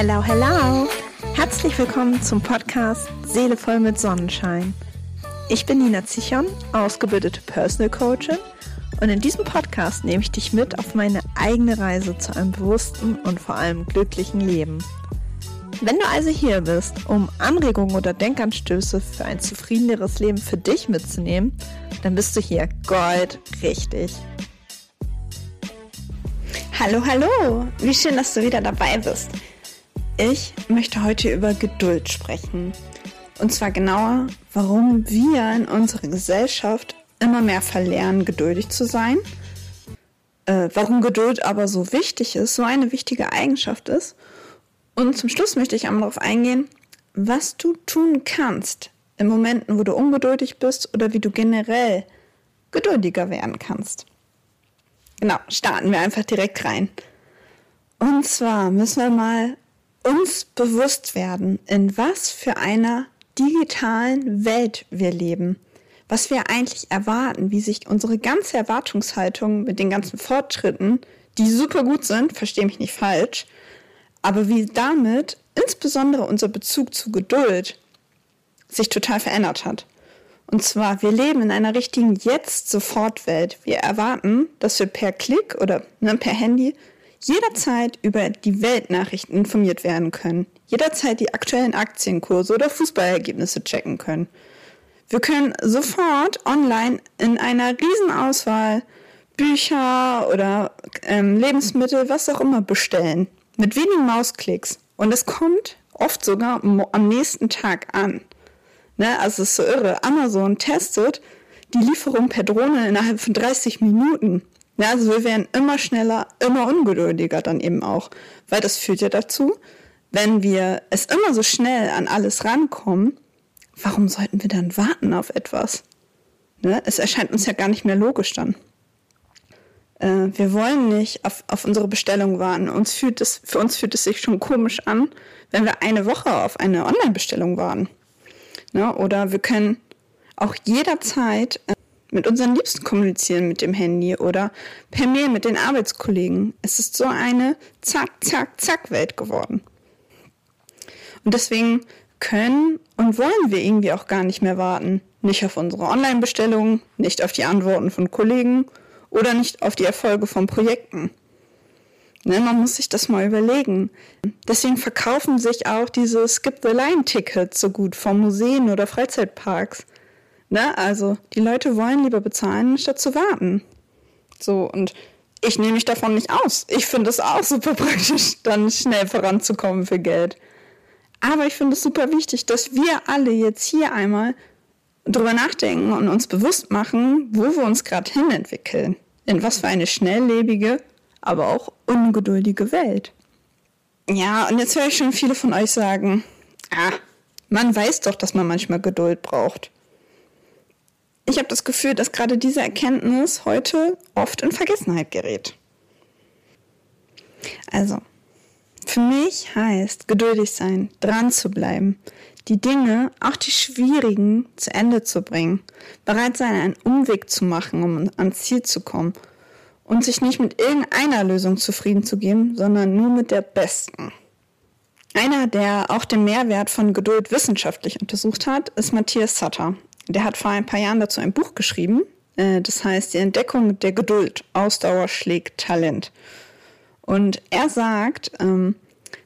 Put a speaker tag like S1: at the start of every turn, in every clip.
S1: Hello, hello! Herzlich willkommen zum Podcast Seele voll mit Sonnenschein. Ich bin Nina Zichon, ausgebildete Personal Coachin und in diesem Podcast nehme ich dich mit auf meine eigene Reise zu einem bewussten und vor allem glücklichen Leben. Wenn du also hier bist, um Anregungen oder Denkanstöße für ein zufriedeneres Leben für dich mitzunehmen, dann bist du hier Gold richtig. Hallo, hallo! Wie schön, dass du wieder dabei bist. Ich möchte heute über Geduld sprechen. Und zwar genauer, warum wir in unserer Gesellschaft immer mehr verlernen, geduldig zu sein. Äh, warum Geduld aber so wichtig ist, so eine wichtige Eigenschaft ist. Und zum Schluss möchte ich einmal darauf eingehen, was du tun kannst in Momenten, wo du ungeduldig bist oder wie du generell geduldiger werden kannst. Genau, starten wir einfach direkt rein. Und zwar müssen wir mal uns bewusst werden, in was für einer digitalen Welt wir leben, was wir eigentlich erwarten, wie sich unsere ganze Erwartungshaltung mit den ganzen Fortschritten, die super gut sind, verstehe mich nicht falsch, aber wie damit insbesondere unser Bezug zu Geduld sich total verändert hat. Und zwar, wir leben in einer richtigen Jetzt-Sofort-Welt. Wir erwarten, dass wir per Klick oder ne, per Handy jederzeit über die Weltnachrichten informiert werden können, jederzeit die aktuellen Aktienkurse oder Fußballergebnisse checken können. Wir können sofort online in einer Riesenauswahl Bücher oder ähm, Lebensmittel, was auch immer bestellen. Mit wenigen Mausklicks. Und es kommt oft sogar am nächsten Tag an. Ne? Also es ist so irre. Amazon testet die Lieferung per Drohne innerhalb von 30 Minuten. Ja, also wir werden immer schneller, immer ungeduldiger dann eben auch, weil das führt ja dazu, wenn wir es immer so schnell an alles rankommen, warum sollten wir dann warten auf etwas? Ne? Es erscheint uns ja gar nicht mehr logisch dann. Äh, wir wollen nicht auf, auf unsere Bestellung warten. Uns fühlt es, für uns fühlt es sich schon komisch an, wenn wir eine Woche auf eine Online-Bestellung warten. Ne? Oder wir können auch jederzeit äh, mit unseren Liebsten kommunizieren mit dem Handy oder per Mail mit den Arbeitskollegen. Es ist so eine Zack, Zack, Zack Welt geworden. Und deswegen können und wollen wir irgendwie auch gar nicht mehr warten. Nicht auf unsere Online-Bestellungen, nicht auf die Antworten von Kollegen oder nicht auf die Erfolge von Projekten. Ne, man muss sich das mal überlegen. Deswegen verkaufen sich auch diese Skip-the-Line-Tickets so gut von Museen oder Freizeitparks. Ne? Also die Leute wollen lieber bezahlen, statt zu warten. So, und ich nehme mich davon nicht aus. Ich finde es auch super praktisch, dann schnell voranzukommen für Geld. Aber ich finde es super wichtig, dass wir alle jetzt hier einmal drüber nachdenken und uns bewusst machen, wo wir uns gerade hinentwickeln. In was für eine schnelllebige, aber auch ungeduldige Welt. Ja, und jetzt höre ich schon viele von euch sagen, ah, man weiß doch, dass man manchmal Geduld braucht ich habe das Gefühl, dass gerade diese Erkenntnis heute oft in Vergessenheit gerät. Also, für mich heißt geduldig sein, dran zu bleiben, die Dinge, auch die schwierigen, zu Ende zu bringen, bereit sein, einen Umweg zu machen, um ans Ziel zu kommen und sich nicht mit irgendeiner Lösung zufrieden zu geben, sondern nur mit der besten. Einer, der auch den Mehrwert von Geduld wissenschaftlich untersucht hat, ist Matthias Sutter. Der hat vor ein paar Jahren dazu ein Buch geschrieben. Äh, das heißt, die Entdeckung der Geduld. Ausdauer schlägt Talent. Und er sagt, ähm,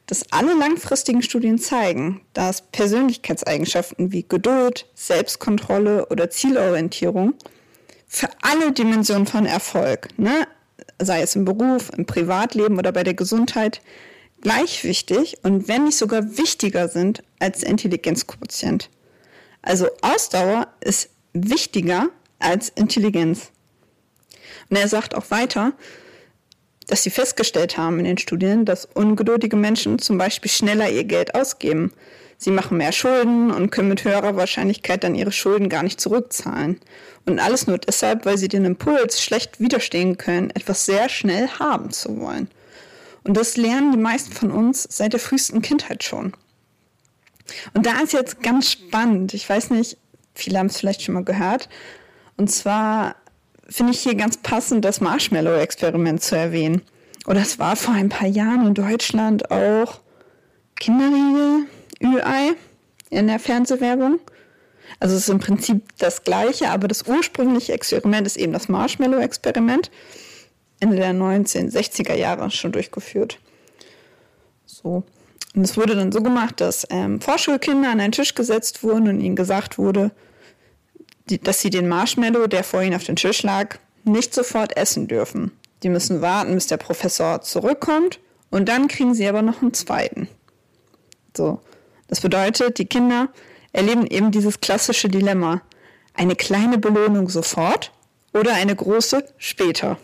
S1: dass alle langfristigen Studien zeigen, dass Persönlichkeitseigenschaften wie Geduld, Selbstkontrolle oder Zielorientierung für alle Dimensionen von Erfolg, ne, sei es im Beruf, im Privatleben oder bei der Gesundheit, gleich wichtig und wenn nicht sogar wichtiger sind als Intelligenzquotient. Also Ausdauer ist wichtiger als Intelligenz. Und er sagt auch weiter, dass sie festgestellt haben in den Studien, dass ungeduldige Menschen zum Beispiel schneller ihr Geld ausgeben. Sie machen mehr Schulden und können mit höherer Wahrscheinlichkeit dann ihre Schulden gar nicht zurückzahlen. Und alles nur deshalb, weil sie den Impuls schlecht widerstehen können, etwas sehr schnell haben zu wollen. Und das lernen die meisten von uns seit der frühesten Kindheit schon. Und da ist jetzt ganz spannend. Ich weiß nicht, viele haben es vielleicht schon mal gehört. Und zwar finde ich hier ganz passend, das Marshmallow-Experiment zu erwähnen. Oder es war vor ein paar Jahren in Deutschland auch Kinderriegel, Ü-Ei in der Fernsehwerbung. Also es ist im Prinzip das gleiche, aber das ursprüngliche Experiment ist eben das Marshmallow-Experiment. Ende der 1960er Jahre schon durchgeführt. So. Und es wurde dann so gemacht, dass ähm, Vorschulkinder an einen Tisch gesetzt wurden und ihnen gesagt wurde, die, dass sie den Marshmallow, der vor ihnen auf dem Tisch lag, nicht sofort essen dürfen. Die müssen warten, bis der Professor zurückkommt und dann kriegen sie aber noch einen zweiten. So. Das bedeutet, die Kinder erleben eben dieses klassische Dilemma. Eine kleine Belohnung sofort oder eine große später.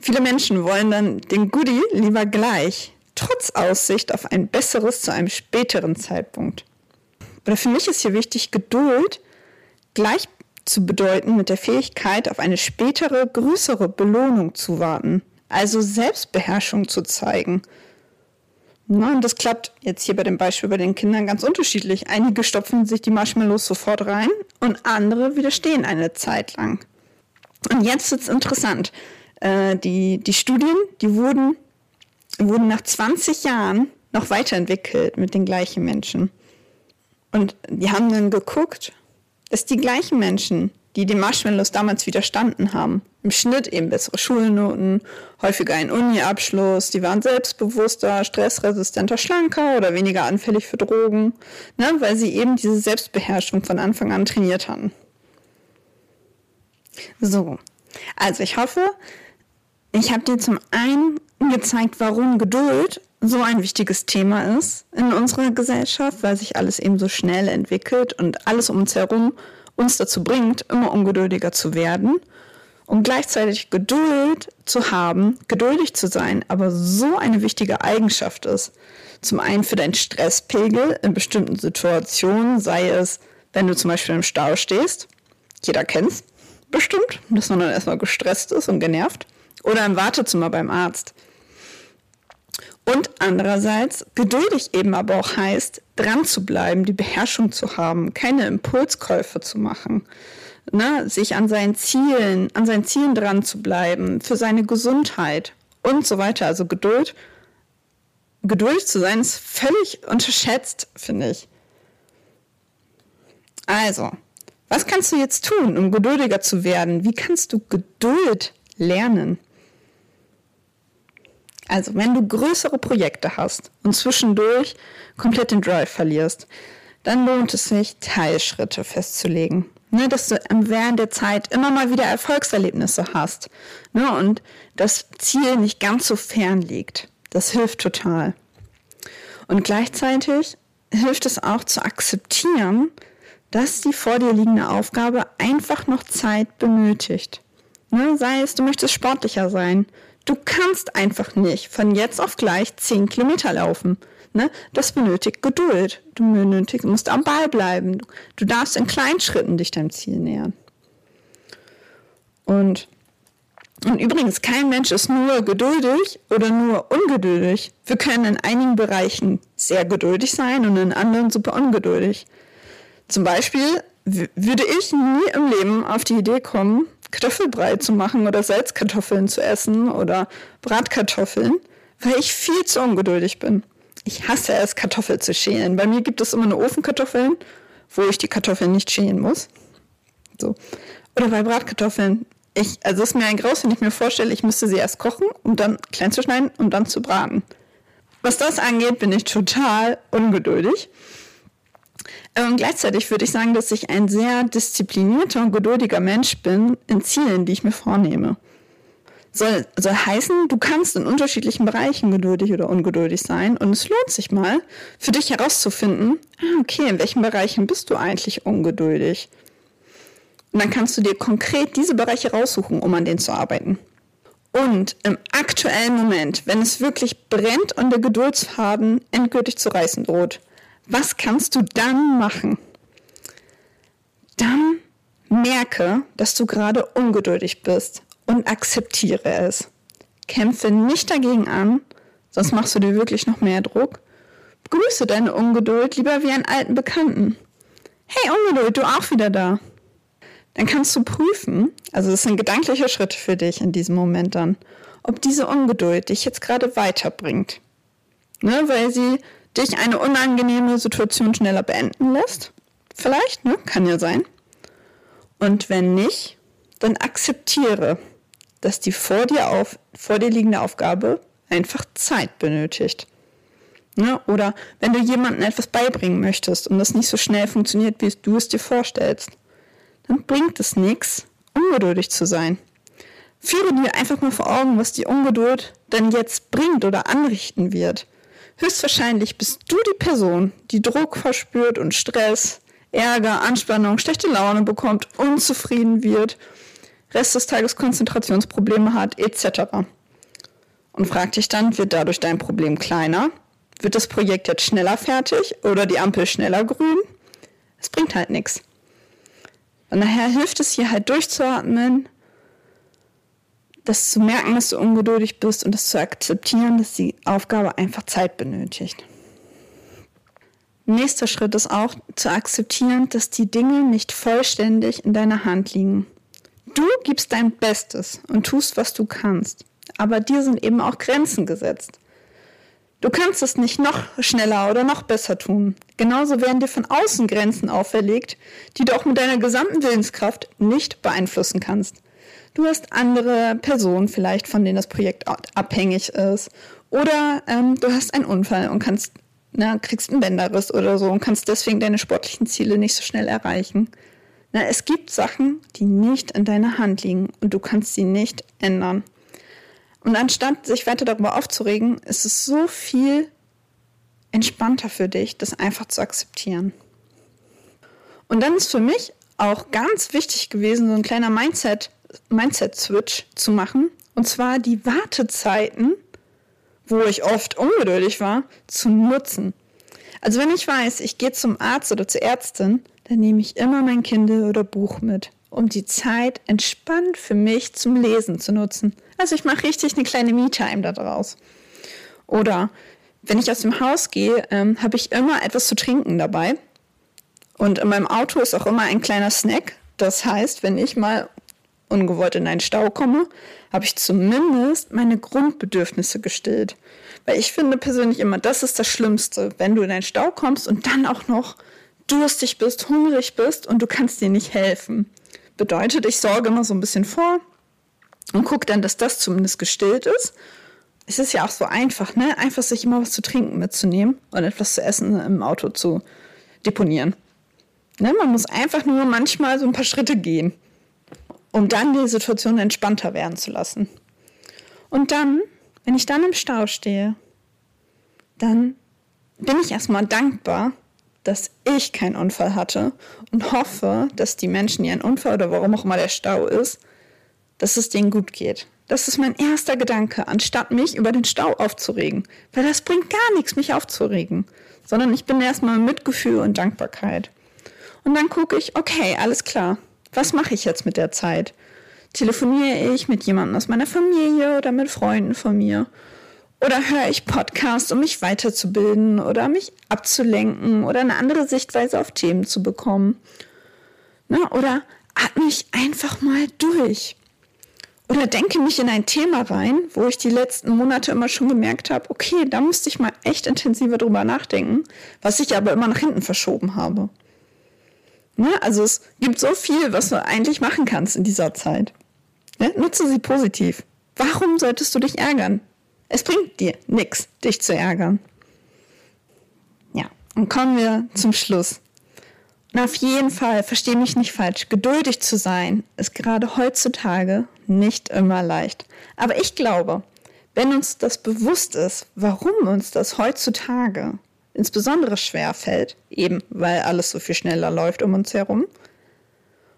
S1: Viele Menschen wollen dann den Goodie lieber gleich, trotz Aussicht auf ein besseres zu einem späteren Zeitpunkt. Oder für mich ist hier wichtig, Geduld gleich zu bedeuten mit der Fähigkeit, auf eine spätere, größere Belohnung zu warten. Also Selbstbeherrschung zu zeigen. Na, und das klappt jetzt hier bei dem Beispiel bei den Kindern ganz unterschiedlich. Einige stopfen sich die Marshmallows sofort rein und andere widerstehen eine Zeit lang. Und jetzt wird es interessant. Äh, die, die Studien, die wurden, wurden nach 20 Jahren noch weiterentwickelt mit den gleichen Menschen. Und die haben dann geguckt, dass die gleichen Menschen, die den Marshmallows damals widerstanden haben, im Schnitt eben bessere Schulnoten, häufiger einen Uni-Abschluss, die waren selbstbewusster, stressresistenter, schlanker oder weniger anfällig für Drogen, ne, weil sie eben diese Selbstbeherrschung von Anfang an trainiert hatten. So, also ich hoffe, ich habe dir zum einen gezeigt, warum Geduld so ein wichtiges Thema ist in unserer Gesellschaft, weil sich alles eben so schnell entwickelt und alles um uns herum uns dazu bringt, immer ungeduldiger zu werden und gleichzeitig Geduld zu haben, geduldig zu sein, aber so eine wichtige Eigenschaft ist. Zum einen für deinen Stresspegel in bestimmten Situationen, sei es, wenn du zum Beispiel im Stau stehst, jeder kennt es bestimmt, dass man dann erstmal gestresst ist und genervt, oder im Wartezimmer beim Arzt. Und andererseits geduldig eben aber auch heißt, dran zu bleiben, die Beherrschung zu haben, keine Impulskäufe zu machen, ne, sich an seinen Zielen, an seinen Zielen dran zu bleiben, für seine Gesundheit und so weiter. Also Geduld, geduldig zu sein, ist völlig unterschätzt, finde ich. Also, was kannst du jetzt tun, um geduldiger zu werden? Wie kannst du Geduld lernen? Also, wenn du größere Projekte hast und zwischendurch komplett den Drive verlierst, dann lohnt es sich, Teilschritte festzulegen. Ne, dass du während der Zeit immer mal wieder Erfolgserlebnisse hast ne, und das Ziel nicht ganz so fern liegt. Das hilft total. Und gleichzeitig hilft es auch zu akzeptieren, dass die vor dir liegende Aufgabe einfach noch Zeit benötigt. Ne, sei es, du möchtest sportlicher sein, Du kannst einfach nicht von jetzt auf gleich 10 Kilometer laufen. Ne? Das benötigt Geduld. Du benötigst, musst am Ball bleiben. Du darfst in kleinen Schritten dich deinem Ziel nähern. Und, und übrigens, kein Mensch ist nur geduldig oder nur ungeduldig. Wir können in einigen Bereichen sehr geduldig sein und in anderen super ungeduldig. Zum Beispiel würde ich nie im Leben auf die Idee kommen, Kartoffelbrei zu machen oder Salzkartoffeln zu essen oder Bratkartoffeln, weil ich viel zu ungeduldig bin. Ich hasse es, Kartoffeln zu schälen. Bei mir gibt es immer nur Ofenkartoffeln, wo ich die Kartoffeln nicht schälen muss. So. Oder bei Bratkartoffeln. Ich, also es ist mir ein Graus, wenn ich mir vorstelle, ich müsste sie erst kochen, um dann klein zu schneiden und dann zu braten. Was das angeht, bin ich total ungeduldig. Und gleichzeitig würde ich sagen, dass ich ein sehr disziplinierter und geduldiger Mensch bin in Zielen, die ich mir vornehme. Soll, soll heißen, du kannst in unterschiedlichen Bereichen geduldig oder ungeduldig sein und es lohnt sich mal, für dich herauszufinden, ah, okay, in welchen Bereichen bist du eigentlich ungeduldig? Und dann kannst du dir konkret diese Bereiche raussuchen, um an denen zu arbeiten. Und im aktuellen Moment, wenn es wirklich brennt und der Geduldsfaden endgültig zu reißen droht, was kannst du dann machen? Dann merke, dass du gerade ungeduldig bist und akzeptiere es. Kämpfe nicht dagegen an, sonst machst du dir wirklich noch mehr Druck. Begrüße deine Ungeduld lieber wie einen alten Bekannten. Hey Ungeduld, du auch wieder da. Dann kannst du prüfen, also das sind gedankliche Schritte für dich in diesem Moment dann, ob diese Ungeduld dich jetzt gerade weiterbringt. Ne, weil sie dich eine unangenehme Situation schneller beenden lässt. Vielleicht, ne? Kann ja sein. Und wenn nicht, dann akzeptiere, dass die vor dir, auf, vor dir liegende Aufgabe einfach Zeit benötigt. Ne? Oder wenn du jemandem etwas beibringen möchtest und das nicht so schnell funktioniert, wie du es dir vorstellst, dann bringt es nichts, ungeduldig zu sein. Führe dir einfach mal vor Augen, was die Ungeduld denn jetzt bringt oder anrichten wird. Höchstwahrscheinlich bist du die Person, die Druck verspürt und Stress, Ärger, Anspannung, schlechte Laune bekommt, unzufrieden wird, Rest des Tages Konzentrationsprobleme hat, etc. Und frag dich dann, wird dadurch dein Problem kleiner? Wird das Projekt jetzt schneller fertig oder die Ampel schneller grün? Es bringt halt nichts. Und daher hilft es hier halt durchzuatmen, das zu merken, dass du ungeduldig bist und das zu akzeptieren, dass die Aufgabe einfach Zeit benötigt. Nächster Schritt ist auch zu akzeptieren, dass die Dinge nicht vollständig in deiner Hand liegen. Du gibst dein Bestes und tust, was du kannst, aber dir sind eben auch Grenzen gesetzt. Du kannst es nicht noch schneller oder noch besser tun. Genauso werden dir von außen Grenzen auferlegt, die du auch mit deiner gesamten Willenskraft nicht beeinflussen kannst. Du hast andere Personen vielleicht, von denen das Projekt abhängig ist. Oder ähm, du hast einen Unfall und kannst, na, kriegst einen Bänderriss oder so und kannst deswegen deine sportlichen Ziele nicht so schnell erreichen. Na, es gibt Sachen, die nicht in deiner Hand liegen und du kannst sie nicht ändern. Und anstatt sich weiter darüber aufzuregen, ist es so viel entspannter für dich, das einfach zu akzeptieren. Und dann ist für mich auch ganz wichtig gewesen, so ein kleiner Mindset, Mindset-Switch zu machen. Und zwar die Wartezeiten, wo ich oft ungeduldig war, zu nutzen. Also wenn ich weiß, ich gehe zum Arzt oder zur Ärztin, dann nehme ich immer mein Kindle oder Buch mit um die Zeit entspannt für mich zum Lesen zu nutzen. Also ich mache richtig eine kleine Me-Time daraus. Oder wenn ich aus dem Haus gehe, ähm, habe ich immer etwas zu trinken dabei. Und in meinem Auto ist auch immer ein kleiner Snack. Das heißt, wenn ich mal ungewollt in einen Stau komme, habe ich zumindest meine Grundbedürfnisse gestillt. Weil ich finde persönlich immer, das ist das Schlimmste, wenn du in einen Stau kommst und dann auch noch durstig bist, hungrig bist und du kannst dir nicht helfen. Bedeutet, ich sorge immer so ein bisschen vor und gucke dann, dass das zumindest gestillt ist. Es ist ja auch so einfach, ne? Einfach sich immer was zu trinken mitzunehmen und etwas zu essen im Auto zu deponieren. Ne? Man muss einfach nur manchmal so ein paar Schritte gehen, um dann die Situation entspannter werden zu lassen. Und dann, wenn ich dann im Stau stehe, dann bin ich erstmal dankbar, dass ich keinen Unfall hatte und hoffe, dass die Menschen, die einen Unfall oder warum auch immer der Stau ist, dass es denen gut geht. Das ist mein erster Gedanke, anstatt mich über den Stau aufzuregen. Weil das bringt gar nichts, mich aufzuregen. Sondern ich bin erstmal Mitgefühl und Dankbarkeit. Und dann gucke ich, okay, alles klar. Was mache ich jetzt mit der Zeit? Telefoniere ich mit jemandem aus meiner Familie oder mit Freunden von mir? Oder höre ich Podcasts, um mich weiterzubilden oder mich abzulenken oder eine andere Sichtweise auf Themen zu bekommen? Na, oder atme ich einfach mal durch. Oder denke mich in ein Thema rein, wo ich die letzten Monate immer schon gemerkt habe, okay, da musste ich mal echt intensiver drüber nachdenken, was ich aber immer nach hinten verschoben habe. Na, also es gibt so viel, was du eigentlich machen kannst in dieser Zeit. Ja, nutze sie positiv. Warum solltest du dich ärgern? Es bringt dir nichts, dich zu ärgern. Ja, und kommen wir zum Schluss. Und auf jeden Fall, verstehe mich nicht falsch, geduldig zu sein ist gerade heutzutage nicht immer leicht. Aber ich glaube, wenn uns das bewusst ist, warum uns das heutzutage insbesondere schwer fällt, eben weil alles so viel schneller läuft um uns herum,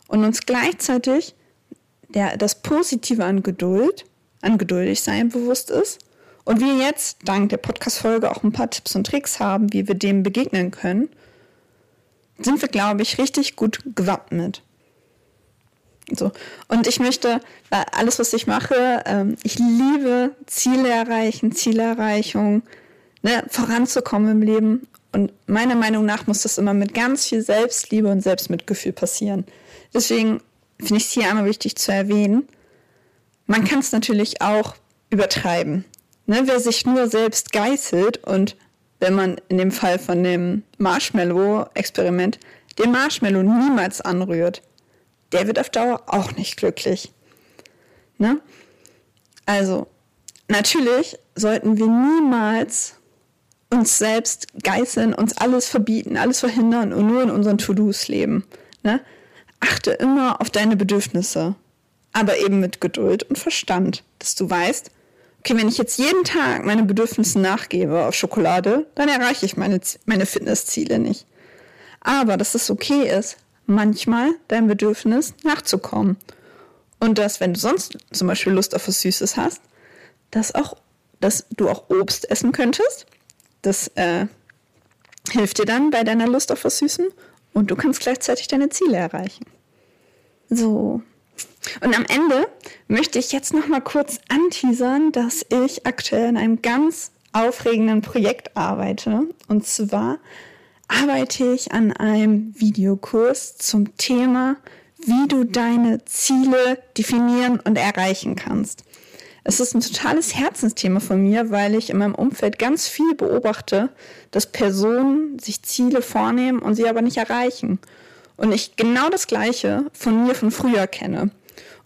S1: und uns gleichzeitig der, das Positive an Geduld, an geduldig sein bewusst ist, und wir jetzt dank der Podcast-Folge auch ein paar Tipps und Tricks haben, wie wir dem begegnen können, sind wir, glaube ich, richtig gut gewappnet. So. Und ich möchte, weil alles, was ich mache, ähm, ich liebe Ziele erreichen, Zielerreichung, ne, voranzukommen im Leben. Und meiner Meinung nach muss das immer mit ganz viel Selbstliebe und Selbstmitgefühl passieren. Deswegen finde ich es hier einmal wichtig zu erwähnen. Man kann es natürlich auch übertreiben. Ne, wer sich nur selbst geißelt und wenn man in dem Fall von dem Marshmallow-Experiment den Marshmallow niemals anrührt, der wird auf Dauer auch nicht glücklich. Ne? Also, natürlich sollten wir niemals uns selbst geißeln, uns alles verbieten, alles verhindern und nur in unseren To-Dos leben. Ne? Achte immer auf deine Bedürfnisse, aber eben mit Geduld und Verstand, dass du weißt, okay, wenn ich jetzt jeden Tag meine Bedürfnisse nachgebe auf Schokolade, dann erreiche ich meine, meine Fitnessziele nicht. Aber dass es okay ist, manchmal dein Bedürfnis nachzukommen. Und dass, wenn du sonst zum Beispiel Lust auf was Süßes hast, dass, auch, dass du auch Obst essen könntest. Das äh, hilft dir dann bei deiner Lust auf was Süßem und du kannst gleichzeitig deine Ziele erreichen. So. Und am Ende möchte ich jetzt noch mal kurz anteasern, dass ich aktuell in einem ganz aufregenden Projekt arbeite. Und zwar arbeite ich an einem Videokurs zum Thema, wie du deine Ziele definieren und erreichen kannst. Es ist ein totales Herzensthema von mir, weil ich in meinem Umfeld ganz viel beobachte, dass Personen sich Ziele vornehmen und sie aber nicht erreichen. Und ich genau das Gleiche von mir von früher kenne.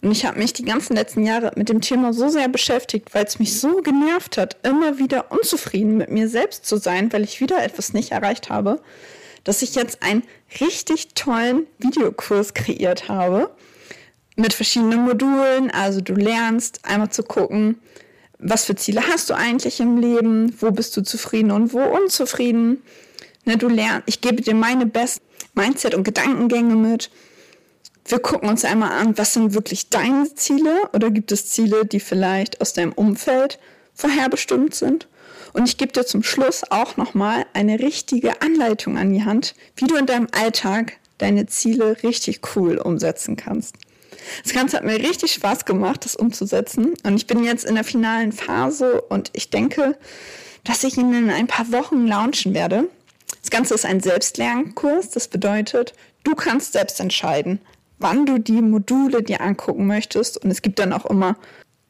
S1: Und ich habe mich die ganzen letzten Jahre mit dem Thema so sehr beschäftigt, weil es mich so genervt hat, immer wieder unzufrieden mit mir selbst zu sein, weil ich wieder etwas nicht erreicht habe, dass ich jetzt einen richtig tollen Videokurs kreiert habe mit verschiedenen Modulen. Also du lernst einmal zu gucken, was für Ziele hast du eigentlich im Leben, wo bist du zufrieden und wo unzufrieden. Ne, du lernst, ich gebe dir meine besten Mindset- und Gedankengänge mit. Wir gucken uns einmal an, was sind wirklich deine Ziele oder gibt es Ziele, die vielleicht aus deinem Umfeld vorherbestimmt sind. Und ich gebe dir zum Schluss auch nochmal eine richtige Anleitung an die Hand, wie du in deinem Alltag deine Ziele richtig cool umsetzen kannst. Das Ganze hat mir richtig Spaß gemacht, das umzusetzen. Und ich bin jetzt in der finalen Phase und ich denke, dass ich ihn in ein paar Wochen launchen werde. Das Ganze ist ein Selbstlernkurs. Das bedeutet, du kannst selbst entscheiden, wann du die Module dir angucken möchtest. Und es gibt dann auch immer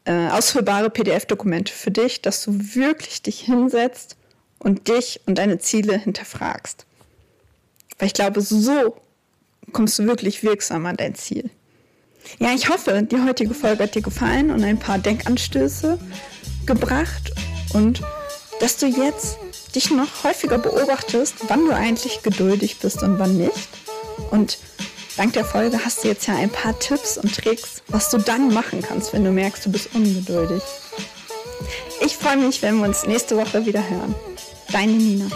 S1: äh, ausfüllbare PDF-Dokumente für dich, dass du wirklich dich hinsetzt und dich und deine Ziele hinterfragst. Weil ich glaube, so kommst du wirklich wirksam an dein Ziel. Ja, ich hoffe, die heutige Folge hat dir gefallen und ein paar Denkanstöße gebracht und dass du jetzt dich noch häufiger beobachtest, wann du eigentlich geduldig bist und wann nicht. Und dank der Folge hast du jetzt ja ein paar Tipps und Tricks, was du dann machen kannst, wenn du merkst, du bist ungeduldig. Ich freue mich, wenn wir uns nächste Woche wieder hören. Deine Nina.